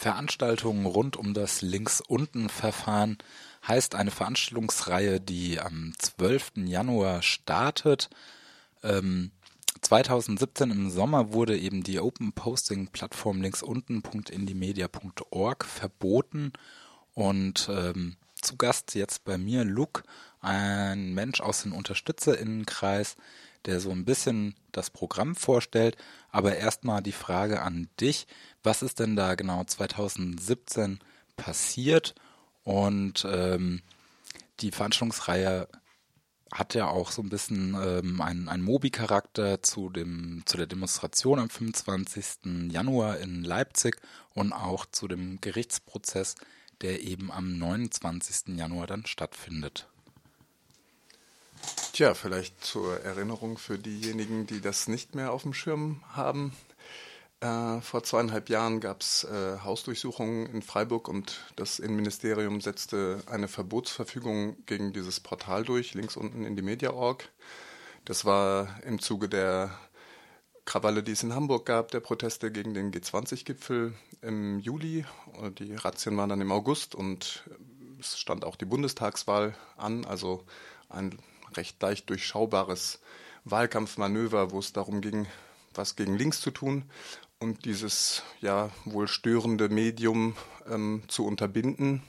Veranstaltungen rund um das Links-Unten-Verfahren heißt eine Veranstaltungsreihe, die am 12. Januar startet. Ähm, 2017 im Sommer wurde eben die Open Posting Plattform linksunten.indiemedia.org verboten und ähm, zu Gast jetzt bei mir Luke, ein Mensch aus dem Unterstützerinnenkreis, der so ein bisschen das Programm vorstellt. Aber erstmal die Frage an dich, was ist denn da genau 2017 passiert? Und ähm, die Veranstaltungsreihe hat ja auch so ein bisschen ähm, einen, einen Mobi-Charakter zu, zu der Demonstration am 25. Januar in Leipzig und auch zu dem Gerichtsprozess, der eben am 29. Januar dann stattfindet. Tja, vielleicht zur Erinnerung für diejenigen, die das nicht mehr auf dem Schirm haben. Äh, vor zweieinhalb Jahren gab es äh, Hausdurchsuchungen in Freiburg und das Innenministerium setzte eine Verbotsverfügung gegen dieses Portal durch, links unten in die Media.org. Das war im Zuge der Krawalle, die es in Hamburg gab, der Proteste gegen den G20-Gipfel im Juli. Die Razzien waren dann im August und es stand auch die Bundestagswahl an, also ein recht leicht durchschaubares Wahlkampfmanöver, wo es darum ging, was gegen links zu tun und dieses ja wohl störende Medium ähm, zu unterbinden,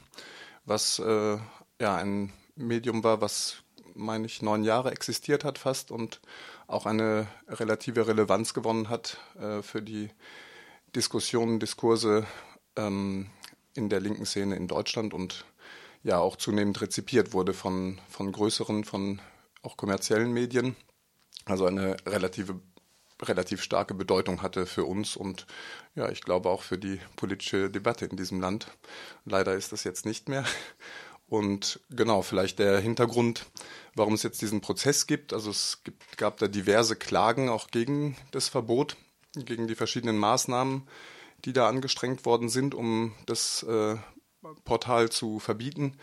was äh, ja ein Medium war, was meine ich neun Jahre existiert hat fast und auch eine relative Relevanz gewonnen hat äh, für die Diskussionen, Diskurse ähm, in der linken Szene in Deutschland und ja auch zunehmend rezipiert wurde von, von größeren, von auch kommerziellen Medien. Also eine relative, relativ starke Bedeutung hatte für uns und ja, ich glaube auch für die politische Debatte in diesem Land. Leider ist das jetzt nicht mehr. Und genau, vielleicht der Hintergrund, warum es jetzt diesen Prozess gibt. Also es gibt, gab da diverse Klagen auch gegen das Verbot, gegen die verschiedenen Maßnahmen, die da angestrengt worden sind, um das äh, Portal zu verbieten.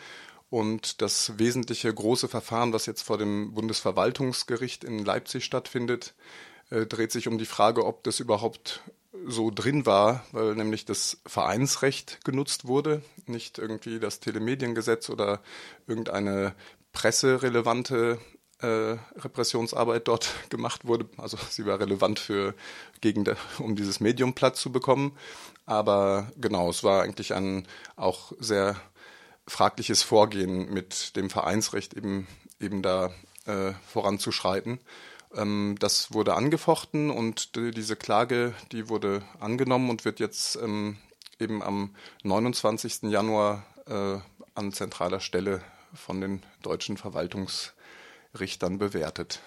Und das wesentliche große Verfahren, was jetzt vor dem Bundesverwaltungsgericht in Leipzig stattfindet, äh, dreht sich um die Frage, ob das überhaupt so drin war, weil nämlich das Vereinsrecht genutzt wurde, nicht irgendwie das Telemediengesetz oder irgendeine presserelevante äh, Repressionsarbeit dort gemacht wurde. Also sie war relevant für gegen der, um dieses Medium Platz zu bekommen. Aber genau, es war eigentlich ein auch sehr fragliches Vorgehen mit dem Vereinsrecht eben, eben da äh, voranzuschreiten. Ähm, das wurde angefochten und die, diese Klage, die wurde angenommen und wird jetzt ähm, eben am 29. Januar äh, an zentraler Stelle von den deutschen Verwaltungsrichtern bewertet.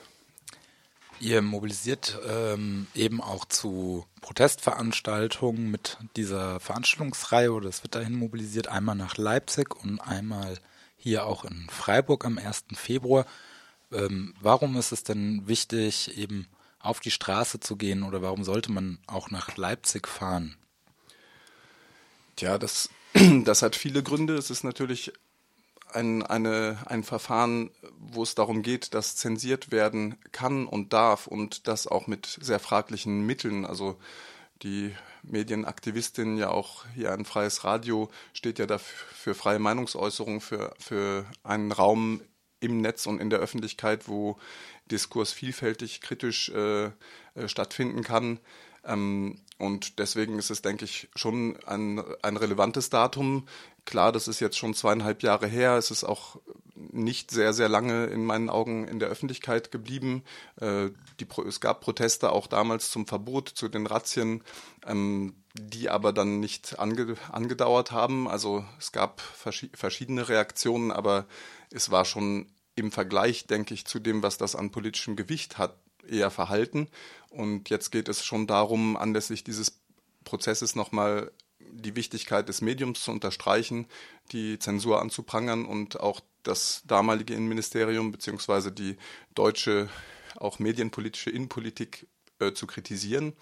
Ihr mobilisiert ähm, eben auch zu Protestveranstaltungen mit dieser Veranstaltungsreihe oder es wird dahin mobilisiert, einmal nach Leipzig und einmal hier auch in Freiburg am 1. Februar. Ähm, warum ist es denn wichtig, eben auf die Straße zu gehen oder warum sollte man auch nach Leipzig fahren? Tja, das, das hat viele Gründe. Es ist natürlich ein, eine, ein Verfahren, wo es darum geht, dass zensiert werden kann und darf und das auch mit sehr fraglichen Mitteln. Also die Medienaktivistin ja auch hier ein freies Radio steht ja dafür für freie Meinungsäußerung, für, für einen Raum im Netz und in der Öffentlichkeit, wo Diskurs vielfältig kritisch äh, äh stattfinden kann. Ähm, und deswegen ist es, denke ich, schon ein, ein relevantes Datum. Klar, das ist jetzt schon zweieinhalb Jahre her. Es ist auch nicht sehr, sehr lange in meinen Augen in der Öffentlichkeit geblieben. Äh, die, es gab Proteste auch damals zum Verbot, zu den Razzien, ähm, die aber dann nicht ange, angedauert haben. Also es gab vers verschiedene Reaktionen, aber es war schon im Vergleich, denke ich, zu dem, was das an politischem Gewicht hat, eher verhalten. Und jetzt geht es schon darum, anlässlich dieses Prozesses nochmal die Wichtigkeit des Mediums zu unterstreichen, die Zensur anzuprangern und auch das damalige Innenministerium beziehungsweise die deutsche auch medienpolitische Innenpolitik äh, zu kritisieren.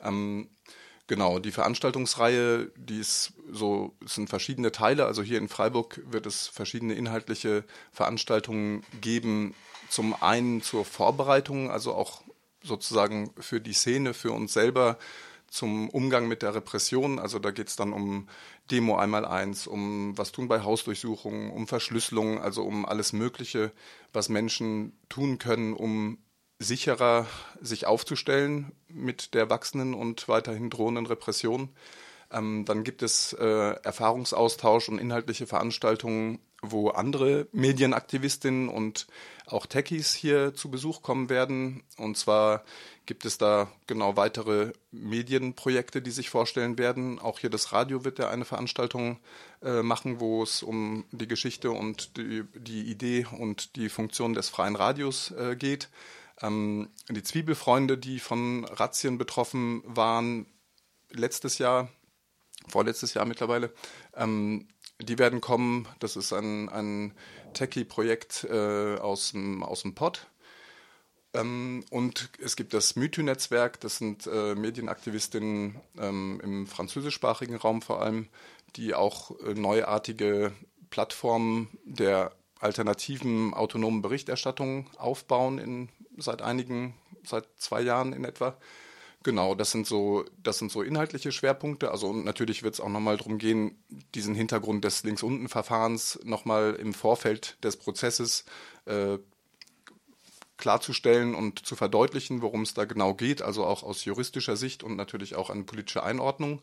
Ähm, genau, die Veranstaltungsreihe, die ist so, es sind verschiedene Teile. Also hier in Freiburg wird es verschiedene inhaltliche Veranstaltungen geben. Zum einen zur Vorbereitung, also auch sozusagen für die Szene, für uns selber zum Umgang mit der Repression. Also da geht es dann um Demo einmal eins, um was tun bei Hausdurchsuchungen, um Verschlüsselung, also um alles Mögliche, was Menschen tun können, um sicherer sich aufzustellen mit der wachsenden und weiterhin drohenden Repression. Ähm, dann gibt es äh, Erfahrungsaustausch und inhaltliche Veranstaltungen, wo andere Medienaktivistinnen und auch Techies hier zu Besuch kommen werden. Und zwar gibt es da genau weitere Medienprojekte, die sich vorstellen werden. Auch hier das Radio wird ja eine Veranstaltung äh, machen, wo es um die Geschichte und die, die, Idee und die Funktion des freien Radios äh, geht. Ähm, die Zwiebelfreunde, die von Razzien betroffen waren, letztes Jahr, vorletztes Jahr mittlerweile, ähm, die werden kommen. Das ist ein, ein Techie-Projekt äh, aus, dem, Pod. Ähm, und es gibt das Mythy-Netzwerk, das sind äh, Medienaktivistinnen ähm, im französischsprachigen Raum vor allem, die auch äh, neuartige Plattformen der alternativen autonomen Berichterstattung aufbauen in seit einigen, seit zwei Jahren in etwa. Genau, das sind so, das sind so inhaltliche Schwerpunkte. Also und natürlich wird es auch nochmal darum gehen, diesen Hintergrund des Links-Unten-Verfahrens nochmal im Vorfeld des Prozesses äh, klarzustellen und zu verdeutlichen, worum es da genau geht, also auch aus juristischer Sicht und natürlich auch eine politische Einordnung.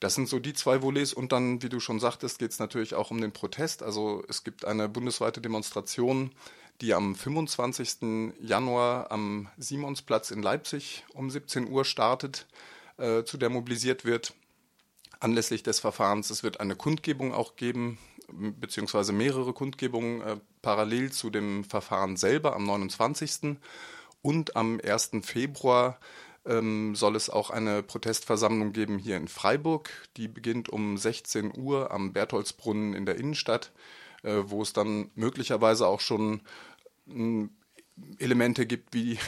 Das sind so die zwei Volets und dann, wie du schon sagtest, geht es natürlich auch um den Protest. Also es gibt eine bundesweite Demonstration die am 25. Januar am Simonsplatz in Leipzig um 17 Uhr startet, äh, zu der mobilisiert wird. Anlässlich des Verfahrens, es wird eine Kundgebung auch geben, beziehungsweise mehrere Kundgebungen äh, parallel zu dem Verfahren selber am 29. Und am 1. Februar ähm, soll es auch eine Protestversammlung geben hier in Freiburg. Die beginnt um 16 Uhr am Bertholdsbrunnen in der Innenstadt äh, wo es dann möglicherweise auch schon hm, Elemente gibt, wie,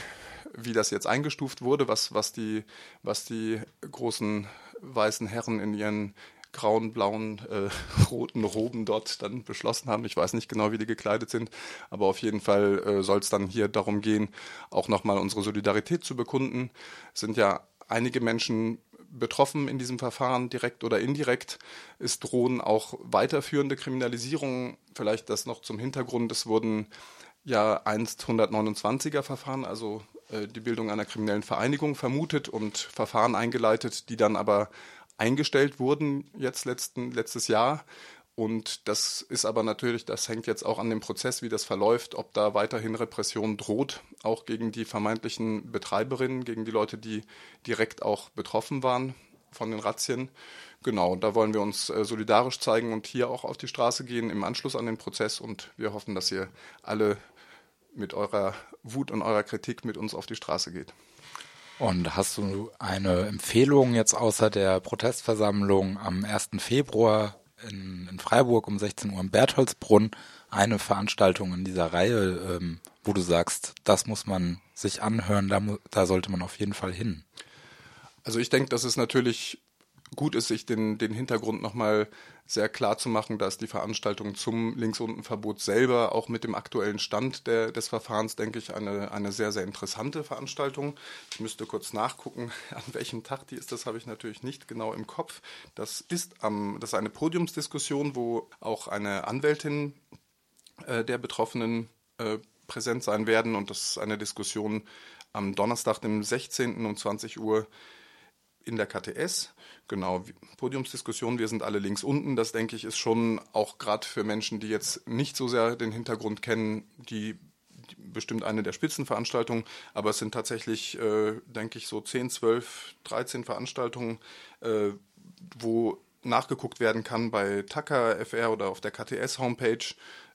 wie das jetzt eingestuft wurde, was, was, die, was die großen weißen Herren in ihren grauen, blauen, äh, roten Roben dort dann beschlossen haben. Ich weiß nicht genau, wie die gekleidet sind, aber auf jeden Fall äh, soll es dann hier darum gehen, auch nochmal unsere Solidarität zu bekunden. Es sind ja einige Menschen betroffen in diesem Verfahren, direkt oder indirekt. Es drohen auch weiterführende Kriminalisierungen. Vielleicht das noch zum Hintergrund. Es wurden ja einst 129er Verfahren, also äh, die Bildung einer kriminellen Vereinigung vermutet und Verfahren eingeleitet, die dann aber eingestellt wurden jetzt letzten, letztes Jahr. Und das ist aber natürlich, das hängt jetzt auch an dem Prozess, wie das verläuft, ob da weiterhin Repression droht, auch gegen die vermeintlichen Betreiberinnen, gegen die Leute, die direkt auch betroffen waren von den Razzien. Genau, da wollen wir uns äh, solidarisch zeigen und hier auch auf die Straße gehen im Anschluss an den Prozess. Und wir hoffen, dass ihr alle mit eurer Wut und eurer Kritik mit uns auf die Straße geht. Und hast du eine Empfehlung jetzt außer der Protestversammlung am 1. Februar in, in Freiburg um 16 Uhr im Bertholdsbrunn eine Veranstaltung in dieser Reihe, ähm, wo du sagst, das muss man sich anhören, da, da sollte man auf jeden Fall hin? Also ich denke, dass es natürlich gut ist, sich den, den Hintergrund nochmal sehr klar zu machen, dass die Veranstaltung zum Links-Unten-Verbot selber auch mit dem aktuellen Stand der, des Verfahrens, denke ich, eine, eine sehr, sehr interessante Veranstaltung. Ich müsste kurz nachgucken, an welchem Tag die ist. Das habe ich natürlich nicht genau im Kopf. Das ist, am, das ist eine Podiumsdiskussion, wo auch eine Anwältin äh, der Betroffenen äh, präsent sein werden. Und das ist eine Diskussion am Donnerstag, dem 16. um 20 Uhr in der KTS. Genau, Podiumsdiskussion, wir sind alle links unten. Das denke ich ist schon auch gerade für Menschen, die jetzt nicht so sehr den Hintergrund kennen, die, bestimmt eine der Spitzenveranstaltungen, aber es sind tatsächlich, äh, denke ich, so 10, 12, 13 Veranstaltungen, äh, wo nachgeguckt werden kann bei Tucker FR oder auf der KTS Homepage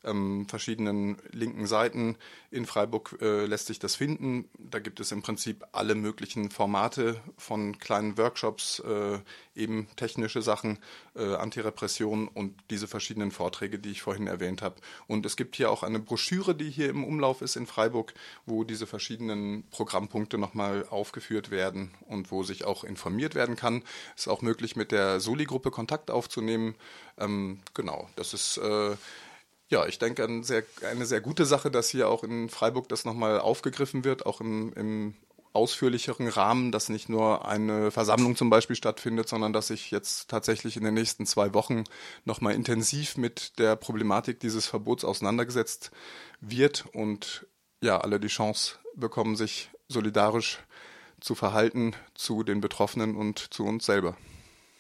ähm, verschiedenen linken Seiten. In Freiburg äh, lässt sich das finden. Da gibt es im Prinzip alle möglichen Formate von kleinen Workshops, äh, eben technische Sachen, äh, Antirepression und diese verschiedenen Vorträge, die ich vorhin erwähnt habe. Und es gibt hier auch eine Broschüre, die hier im Umlauf ist in Freiburg, wo diese verschiedenen Programmpunkte nochmal aufgeführt werden und wo sich auch informiert werden kann. Es ist auch möglich, mit der Soli-Gruppe Kontakt aufzunehmen. Ähm, genau, das ist äh, ja, ich denke, eine sehr, eine sehr gute Sache, dass hier auch in Freiburg das nochmal aufgegriffen wird, auch im, im ausführlicheren Rahmen, dass nicht nur eine Versammlung zum Beispiel stattfindet, sondern dass sich jetzt tatsächlich in den nächsten zwei Wochen nochmal intensiv mit der Problematik dieses Verbots auseinandergesetzt wird und ja, alle die Chance bekommen, sich solidarisch zu verhalten zu den Betroffenen und zu uns selber.